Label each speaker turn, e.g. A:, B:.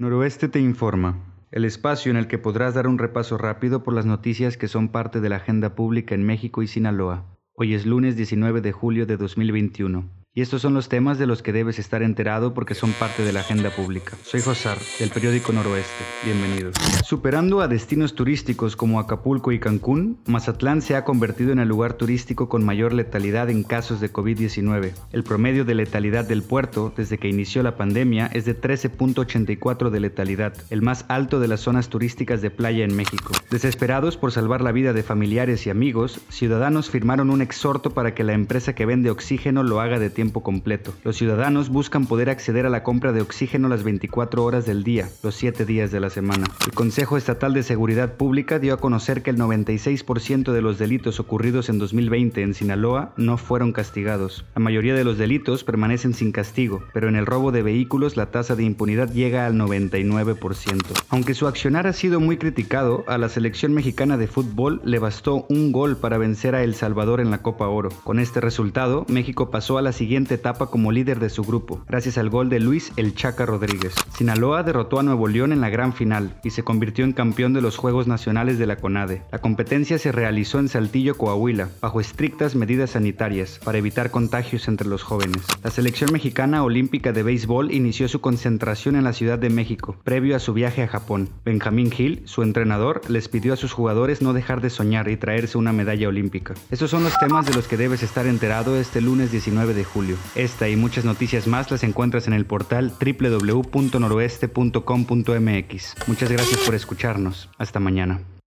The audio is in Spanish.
A: Noroeste te informa, el espacio en el que podrás dar un repaso rápido por las noticias que son parte de la agenda pública en México y Sinaloa. Hoy es lunes 19 de julio de 2021. Y estos son los temas de los que debes estar enterado porque son parte de la agenda pública. Soy Josar, del periódico Noroeste. Bienvenidos. Superando a destinos turísticos como Acapulco y Cancún, Mazatlán se ha convertido en el lugar turístico con mayor letalidad en casos de COVID-19. El promedio de letalidad del puerto desde que inició la pandemia es de 13.84 de letalidad, el más alto de las zonas turísticas de playa en México. Desesperados por salvar la vida de familiares y amigos, ciudadanos firmaron un exhorto para que la empresa que vende oxígeno lo haga de tiempo completo. Los ciudadanos buscan poder acceder a la compra de oxígeno las 24 horas del día, los 7 días de la semana. El Consejo Estatal de Seguridad Pública dio a conocer que el 96% de los delitos ocurridos en 2020 en Sinaloa no fueron castigados. La mayoría de los delitos permanecen sin castigo, pero en el robo de vehículos la tasa de impunidad llega al 99%. Aunque su accionar ha sido muy criticado, a la selección mexicana de fútbol le bastó un gol para vencer a El Salvador en la Copa Oro. Con este resultado, México pasó a la siguiente etapa como líder de su grupo, gracias al gol de Luis El Chaca Rodríguez. Sinaloa derrotó a Nuevo León en la gran final y se convirtió en campeón de los Juegos Nacionales de la CONADE. La competencia se realizó en Saltillo, Coahuila, bajo estrictas medidas sanitarias para evitar contagios entre los jóvenes. La selección mexicana olímpica de béisbol inició su concentración en la Ciudad de México, previo a su viaje a Japón. Benjamín Hill, su entrenador, les pidió a sus jugadores no dejar de soñar y traerse una medalla olímpica. Estos son los temas de los que debes estar enterado este lunes 19 de Esta y muchas noticias más las encuentras en el portal www.noroeste.com.mx. Muchas gracias por escucharnos. Hasta mañana.